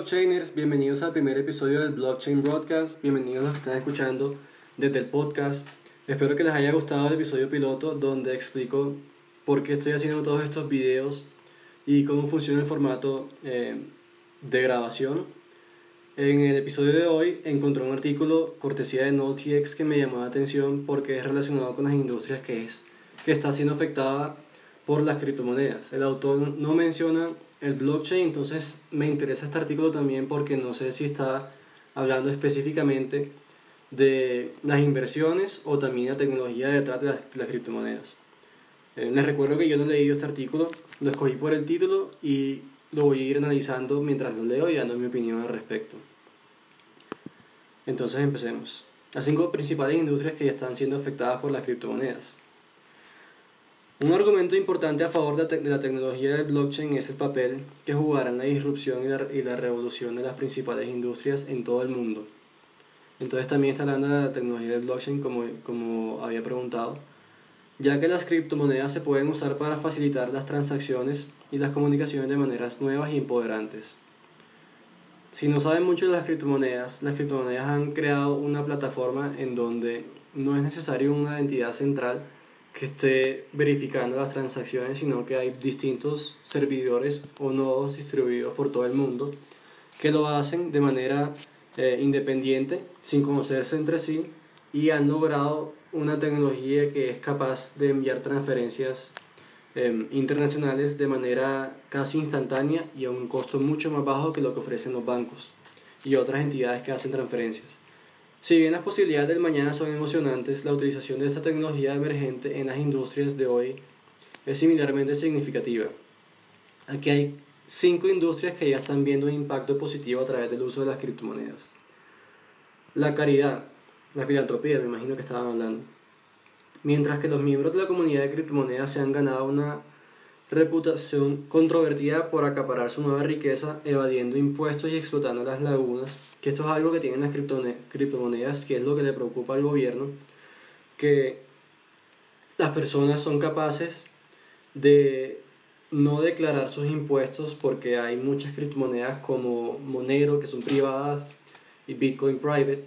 blockchainers, bienvenidos al primer episodio del Blockchain Broadcast, bienvenidos a los que están escuchando desde el podcast. Espero que les haya gustado el episodio piloto donde explico por qué estoy haciendo todos estos videos y cómo funciona el formato eh, de grabación. En el episodio de hoy encontré un artículo cortesía de NoteX que me llamó la atención porque es relacionado con las industrias que, es, que está siendo afectada por las criptomonedas. El autor no menciona el blockchain, entonces me interesa este artículo también porque no sé si está hablando específicamente de las inversiones o también la tecnología detrás de las, criptomonedas. Eh, les recuerdo que yo no he leído este artículo, lo escogí por el título y lo voy a ir analizando mientras lo leo y dando mi opinión al respecto. Entonces empecemos. Las cinco principales industrias que ya están siendo afectadas por las criptomonedas. Un argumento importante a favor de la tecnología del blockchain es el papel que jugará en la disrupción y la, revolución de las principales industrias en todo el mundo. Entonces también está hablando de la tecnología del blockchain como, como había preguntado, ya que las criptomonedas se pueden usar para facilitar las transacciones y las comunicaciones de maneras nuevas y empoderantes. Si no saben mucho de las criptomonedas, las criptomonedas han creado una plataforma en donde no es necesario una entidad central que esté verificando las transacciones, sino que hay distintos servidores o nodos distribuidos por todo el mundo que lo hacen de manera eh, independiente, sin conocerse entre sí, y han logrado una tecnología que es capaz de enviar transferencias em, internacionales de manera casi instantánea y a un costo mucho más bajo que lo que ofrecen los bancos y otras entidades que hacen transferencias. Si bien las posibilidades del mañana son emocionantes, la utilización de esta tecnología emergente en las industrias de hoy es similarmente significativa. Aquí hay cinco industrias que ya están viendo un impacto positivo a través del uso de las criptomonedas. La caridad, la filantropía, me imagino que estaban hablando. Mientras que los miembros de la comunidad de criptomonedas se han ganado una reputación controvertida por acaparar su nueva riqueza, evadiendo impuestos y explotando las lagunas, que esto es algo que tienen las criptomonedas, que es lo que le preocupa al gobierno, que las personas son capaces de no declarar sus impuestos porque hay muchas criptomonedas como Monero que son privadas y Bitcoin private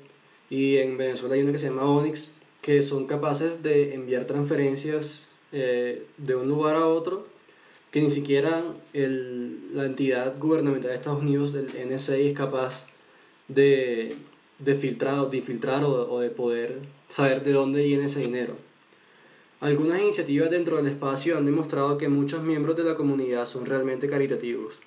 y en Venezuela hay una que se llama Onyx que son capaces de enviar transferencias eh, de un lugar a otro que ni siquiera el, la entidad gubernamental de Estados Unidos, el NSA, es capaz de, de filtrar, de o, o de poder saber de dónde viene ese dinero. Algunas iniciativas dentro del espacio han demostrado que muchos miembros de la comunidad son realmente caritativos.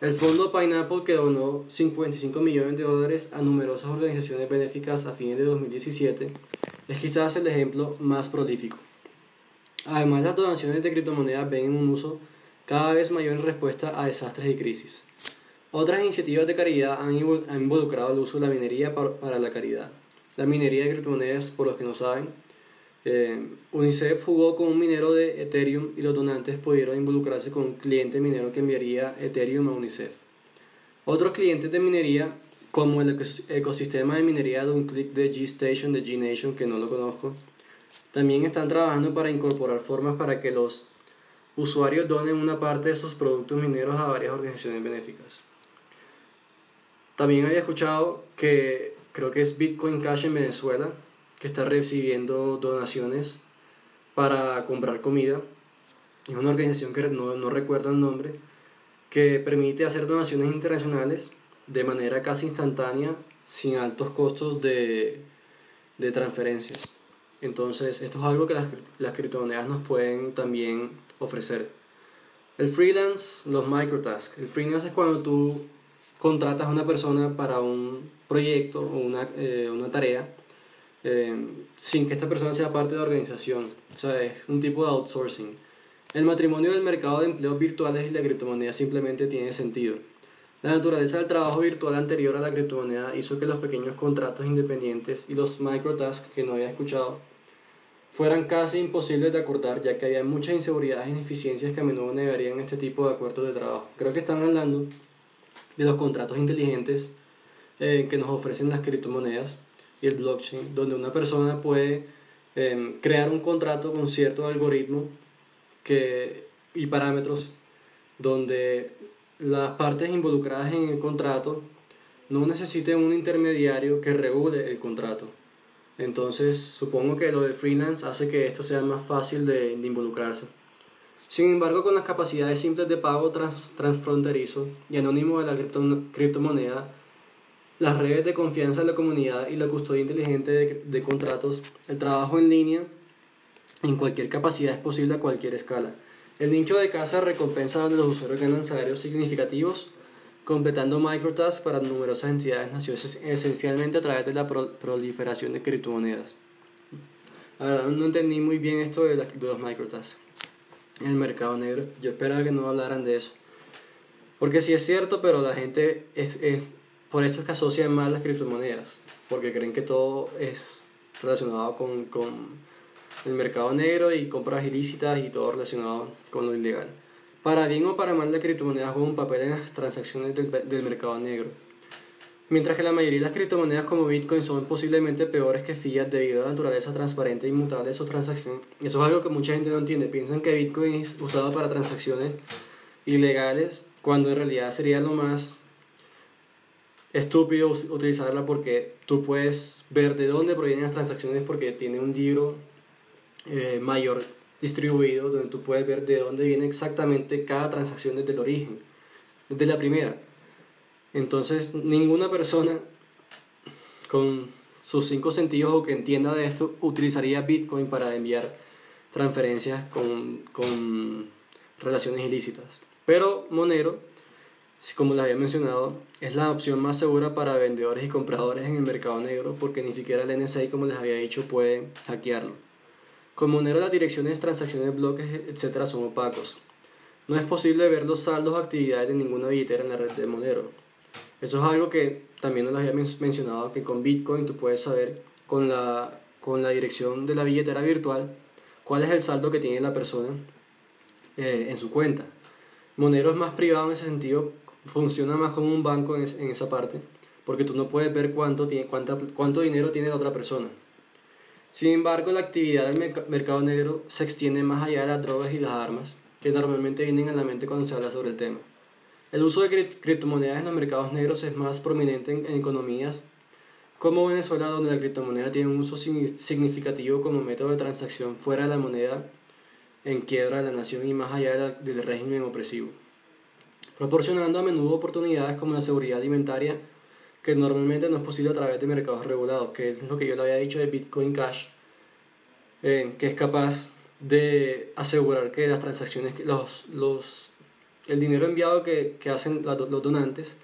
El fondo Pineapple, que donó 55 millones de dólares a numerosas organizaciones benéficas a fines de 2017, es quizás el ejemplo más prolífico. Además, las donaciones de criptomonedas ven un uso cada vez mayor en respuesta a desastres y crisis. Otras iniciativas de caridad han involucrado el uso de la minería para la caridad. La minería de criptomonedas, por los que no saben, eh, UNICEF jugó con un minero de Ethereum y los donantes pudieron involucrarse con un cliente minero que enviaría Ethereum a UNICEF. Otros clientes de minería, como el ecosistema de minería de un clic de G-Station de G-Nation, que no lo conozco, también están trabajando para incorporar formas para que los usuarios donen una parte de sus productos mineros a varias organizaciones benéficas. También había escuchado que creo que es Bitcoin Cash en Venezuela, que está recibiendo donaciones para comprar comida. Es una organización que no, no recuerdo el nombre, que permite hacer donaciones internacionales de manera casi instantánea, sin altos costos de, de transferencias. Entonces, esto es algo que las, las criptomonedas nos pueden también ofrecer. El freelance, los microtasks. El freelance es cuando tú contratas a una persona para un proyecto o una, eh, una tarea eh, sin que esta persona sea parte de la organización. O sea, es un tipo de outsourcing. El matrimonio del mercado de empleos virtuales y la criptomoneda simplemente tiene sentido. La naturaleza del trabajo virtual anterior a la criptomoneda hizo que los pequeños contratos independientes y los microtasks que no había escuchado fueran casi imposibles de acordar ya que había muchas inseguridades e ineficiencias que a menudo negarían este tipo de acuerdos de trabajo. Creo que están hablando de los contratos inteligentes eh, que nos ofrecen las criptomonedas y el blockchain, donde una persona puede em, crear un contrato con cierto algoritmo que, y parámetros donde las partes involucradas en el contrato no necesiten un intermediario que regule el contrato. Entonces, supongo que lo de freelance hace que esto sea más fácil de, involucrarse. Sin embargo, con las capacidades simples de pago transfronterizo y anónimo de la criptomoneda, las redes de confianza de la comunidad y la custodia inteligente de contratos, el trabajo en línea en cualquier capacidad es posible a cualquier escala. El nicho de casa recompensa donde los usuarios ganan salarios significativos completando microtasks para numerosas entidades nacionales esencialmente a través de la proliferación de criptomonedas. La verdad no entendí muy bien esto de, los microtasks en el mercado negro. Yo esperaba que no hablaran de eso. Porque sí es cierto, pero la gente es, por eso es que asocian mal las criptomonedas, porque creen que todo es relacionado con, con el mercado negro y compras ilícitas y todo relacionado con lo ilegal. Para bien o para mal, la criptomoneda juega un papel en las transacciones del, del mercado negro. Mientras que la mayoría de las criptomonedas como Bitcoin son posiblemente peores que fiat debido a la naturaleza transparente e inmutable de su transacción. Eso es algo que mucha gente no entiende. Piensan que Bitcoin es usado para transacciones ilegales, cuando en realidad sería lo más estúpido utilizarla porque tú puedes ver de dónde provienen las transacciones porque tiene un libro eh, mayor distribuido donde tú puedes ver de dónde viene exactamente cada transacción desde el origen, desde la primera. Entonces, ninguna persona con sus cinco sentidos o que entienda de esto utilizaría Bitcoin para enviar transferencias con, con relaciones ilícitas. Pero Monero, como les había mencionado, es la opción más segura para vendedores y compradores en el mercado negro porque ni siquiera el NSA, como les había dicho, puede hackearlo. Con Monero las direcciones, transacciones, bloques, etc. son opacos. No es posible ver los saldos o actividades de ninguna billetera en la red de Monero. Eso es algo que también nos había mencionado, que con Bitcoin tú puedes saber con la, con la dirección de la billetera virtual cuál es el saldo que tiene la persona eh, en su cuenta. Monero es más privado en ese sentido, funciona más como un banco en, en esa parte, porque tú no puedes ver cuánto, tiene, cuánta, cuánto dinero tiene la otra persona. Sin embargo, la actividad del mercado negro se extiende más allá de las drogas y las armas, que normalmente vienen a la mente cuando se habla sobre el tema. El uso de criptomonedas en los mercados negros es más prominente en, economías como Venezuela, donde la criptomoneda tiene un uso significativo como método de transacción fuera de la moneda en quiebra de la nación y más allá del régimen opresivo, proporcionando a menudo oportunidades como la seguridad alimentaria, que normalmente no es posible a través de mercados regulados, que es lo que yo le había dicho de Bitcoin Cash, eh, que es capaz de asegurar que las transacciones, los, los, el dinero enviado que, que hacen los donantes,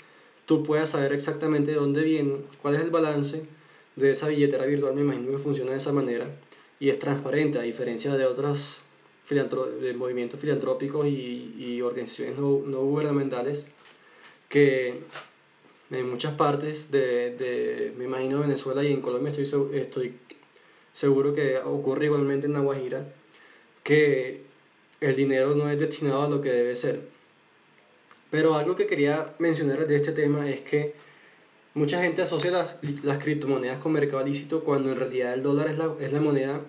tú puedas saber exactamente de dónde viene, cuál es el balance de esa billetera virtual, me imagino que funciona de esa manera, y es transparente, a diferencia de otros de movimientos filantrópicos y, y organizaciones no, no gubernamentales que en muchas partes de, de, me imagino, Venezuela y en Colombia estoy, estoy seguro que ocurre igualmente en La Guajira, que el dinero no es destinado a lo que debe ser. Pero algo que quería mencionar de este tema es que mucha gente asocia las, las criptomonedas con mercado lícito cuando en realidad el dólar es la, es la moneda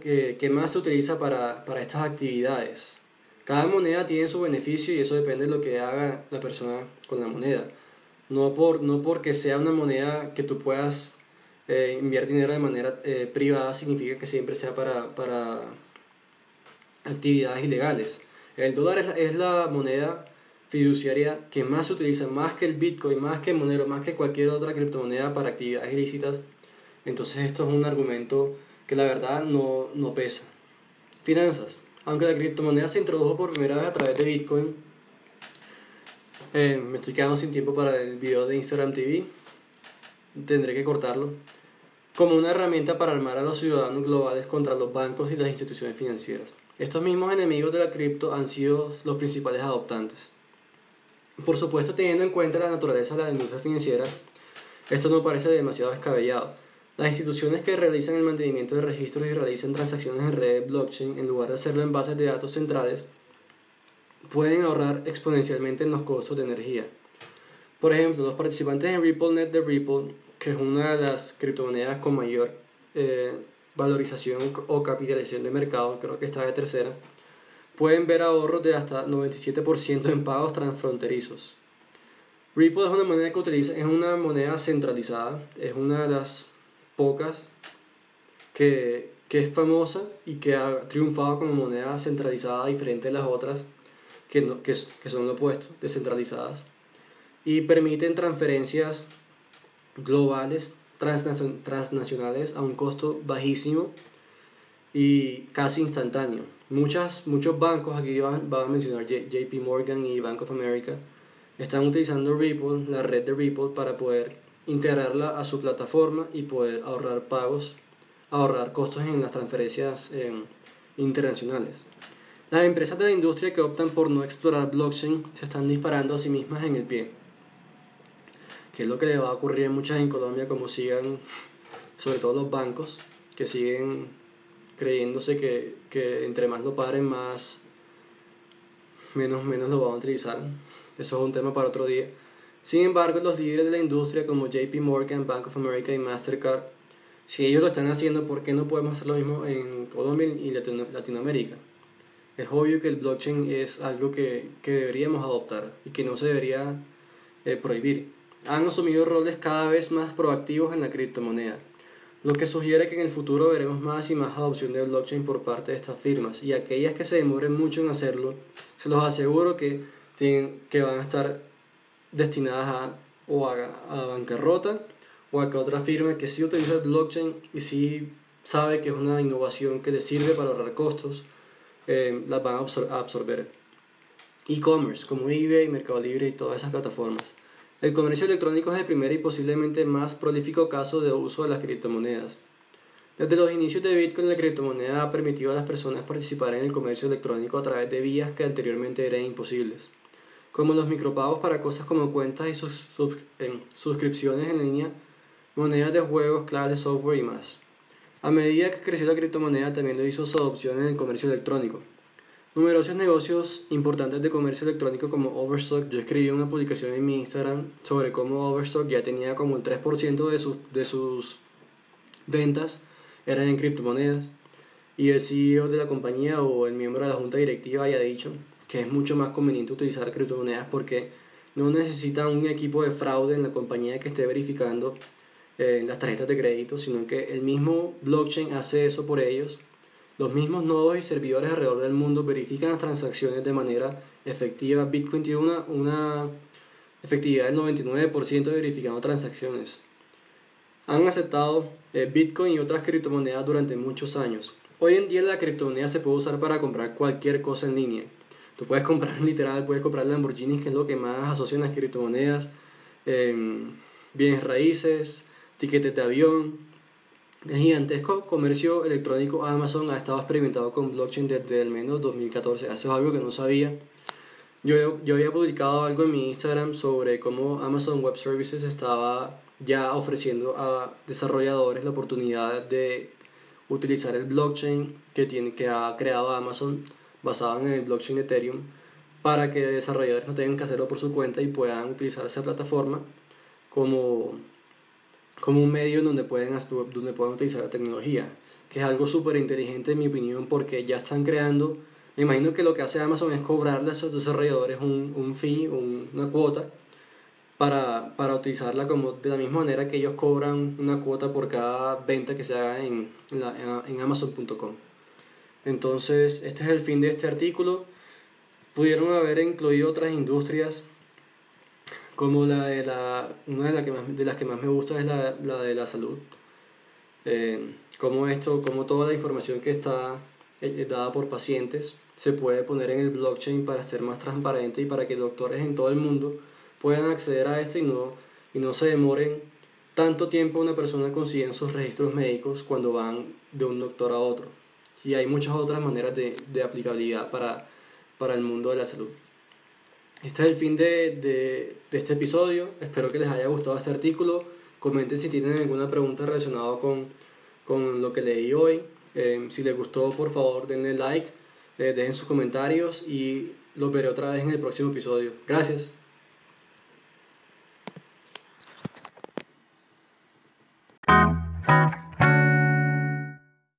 que, que más se utiliza para, para estas actividades. Cada moneda tiene su beneficio y eso depende de lo que haga la persona con la moneda no, por, no porque sea una moneda que tú puedas eh, enviar dinero de manera eh, privada significa que siempre sea para, para actividades ilegales. El dólar es, es, la moneda fiduciaria que más se utiliza, más que el Bitcoin, más que Monero, más que cualquier otra criptomoneda para actividades ilícitas. Entonces esto es un argumento que la verdad no, no pesa. Finanzas. Aunque la criptomoneda se introdujo por primera vez a través de Bitcoin, eh, me estoy quedando sin tiempo para el video de Instagram TV. Tendré que cortarlo. Como una herramienta para armar a los ciudadanos globales contra los bancos y las instituciones financieras. Estos mismos enemigos de la cripto han sido los principales adoptantes. Por supuesto, teniendo en cuenta la naturaleza de la industria financiera, esto no parece demasiado descabellado. Las instituciones que realizan el mantenimiento de registros y realizan transacciones en redes blockchain, en lugar de hacerlo en bases de datos centrales, pueden ahorrar exponencialmente en los costos de energía. Por ejemplo, los participantes en RippleNet de Ripple, que es una de las criptomonedas con mayor eh, valorización o capitalización de mercado, creo que está de tercera, pueden ver ahorros de hasta 97% en pagos transfronterizos. Ripple es una moneda que utiliza, es una moneda centralizada, es una de las pocas que, que es famosa y que ha triunfado como moneda centralizada diferente de las otras que, no, que, que son lo opuesto, descentralizadas. Y permiten transferencias globales, transnacionales a un costo bajísimo y casi instantáneo. Muchas, muchos bancos, aquí van, van a mencionar JP Morgan y Bank of America, están utilizando Ripple, la red de Ripple, para poder integrarla a su plataforma y poder ahorrar pagos, ahorrar costos en las transferencias em, internacionales. Las empresas de la industria que optan por no explorar blockchain se están disparando a sí mismas en el pie, que es lo que le va a ocurrir a muchas en Colombia como sigan, sobre todo los bancos, que siguen creyéndose que, que entre más lo paren, más menos, menos lo van a utilizar. Eso es un tema para otro día. Sin embargo, los líderes de la industria como JP Morgan, Bank of America y Mastercard, si ellos lo están haciendo, ¿por qué no podemos hacer lo mismo en Colombia y Latinoamérica? Es obvio que el blockchain es algo que, que deberíamos adoptar y que no se debería eh, prohibir. Han asumido roles cada vez más proactivos en la criptomoneda, lo que sugiere que en el futuro veremos más y más adopción de blockchain por parte de estas firmas y aquellas que se demoren mucho en hacerlo, se los aseguro que que van a estar destinadas a, o a, bancarrota o a que otra firma que sí utiliza el blockchain y sí sabe que es una innovación que le sirve para ahorrar costos, eh, las van a, absorber. E-commerce, como eBay, Mercado Libre y todas esas plataformas. El comercio electrónico es el primer y posiblemente más prolífico caso de uso de las criptomonedas. Desde los inicios de Bitcoin, la criptomoneda ha permitido a las personas participar en el comercio electrónico a través de vías que anteriormente eran imposibles como los micropagos para cosas como cuentas y sus, suscripciones en línea, monedas de juegos, clases, software y más. A medida que creció la criptomoneda, también lo hizo su adopción en el comercio electrónico. Numerosos negocios importantes de comercio electrónico como Overstock, yo escribí una publicación en mi Instagram sobre cómo Overstock ya tenía como el 3% de sus, de sus ventas eran en criptomonedas y el CEO de la compañía o el miembro de la junta directiva haya dicho que es mucho más conveniente utilizar criptomonedas porque no necesitan un equipo de fraude en la compañía que esté verificando eh, las tarjetas de crédito, sino que el mismo blockchain hace eso por ellos. Los mismos nodos y servidores alrededor del mundo verifican las transacciones de manera efectiva. Bitcoin tiene una, una efectividad del 99% de verificando transacciones. Han aceptado eh, Bitcoin y otras criptomonedas durante muchos años. Hoy en día la criptomoneda se puede usar para comprar cualquier cosa en línea. Tú puedes comprar literal, puedes comprar Lamborghinis, que es lo que más asocian las criptomonedas, em, bienes raíces, tiquetes de avión. El gigantesco comercio electrónico Amazon ha estado experimentado con blockchain desde al menos 2014. Eso es algo que no sabía. Yo, yo había publicado algo en mi Instagram sobre cómo Amazon Web Services estaba ya ofreciendo a desarrolladores la oportunidad de utilizar el blockchain que, tiene, que ha creado Amazon basado en el blockchain Ethereum para que desarrolladores no tengan que hacerlo por su cuenta y puedan utilizar esa plataforma como, como un medio donde pueden, donde puedan utilizar la tecnología, que es algo súper inteligente en mi opinión porque ya están creando, me imagino que lo que hace Amazon es cobrarle a esos desarrolladores un, un fee, una cuota, para, para, utilizarla como de la misma manera que ellos cobran una cuota por cada venta que se haga en, en Amazon.com. Entonces, este es el fin de este artículo. Pudieron haber incluido otras industrias, como la de la, una de, que más, de las que más me gusta es la, la de la salud. Eh, como esto, como toda la información que está eh, dada por pacientes se puede poner en el blockchain para ser más transparente y para que doctores en todo el mundo puedan acceder a esto y no, y no se demoren tanto tiempo una persona consiguiendo sus registros médicos cuando van de un doctor a otro y hay muchas otras maneras de, de aplicabilidad para, para el mundo de la salud. Este es el fin de, de, de, este episodio. Espero que les haya gustado este artículo. Comenten si tienen alguna pregunta relacionada con, con lo que leí hoy. Eh, si les gustó, por favor, denle like, eh, dejen sus comentarios y los veré otra vez en el próximo episodio. Gracias.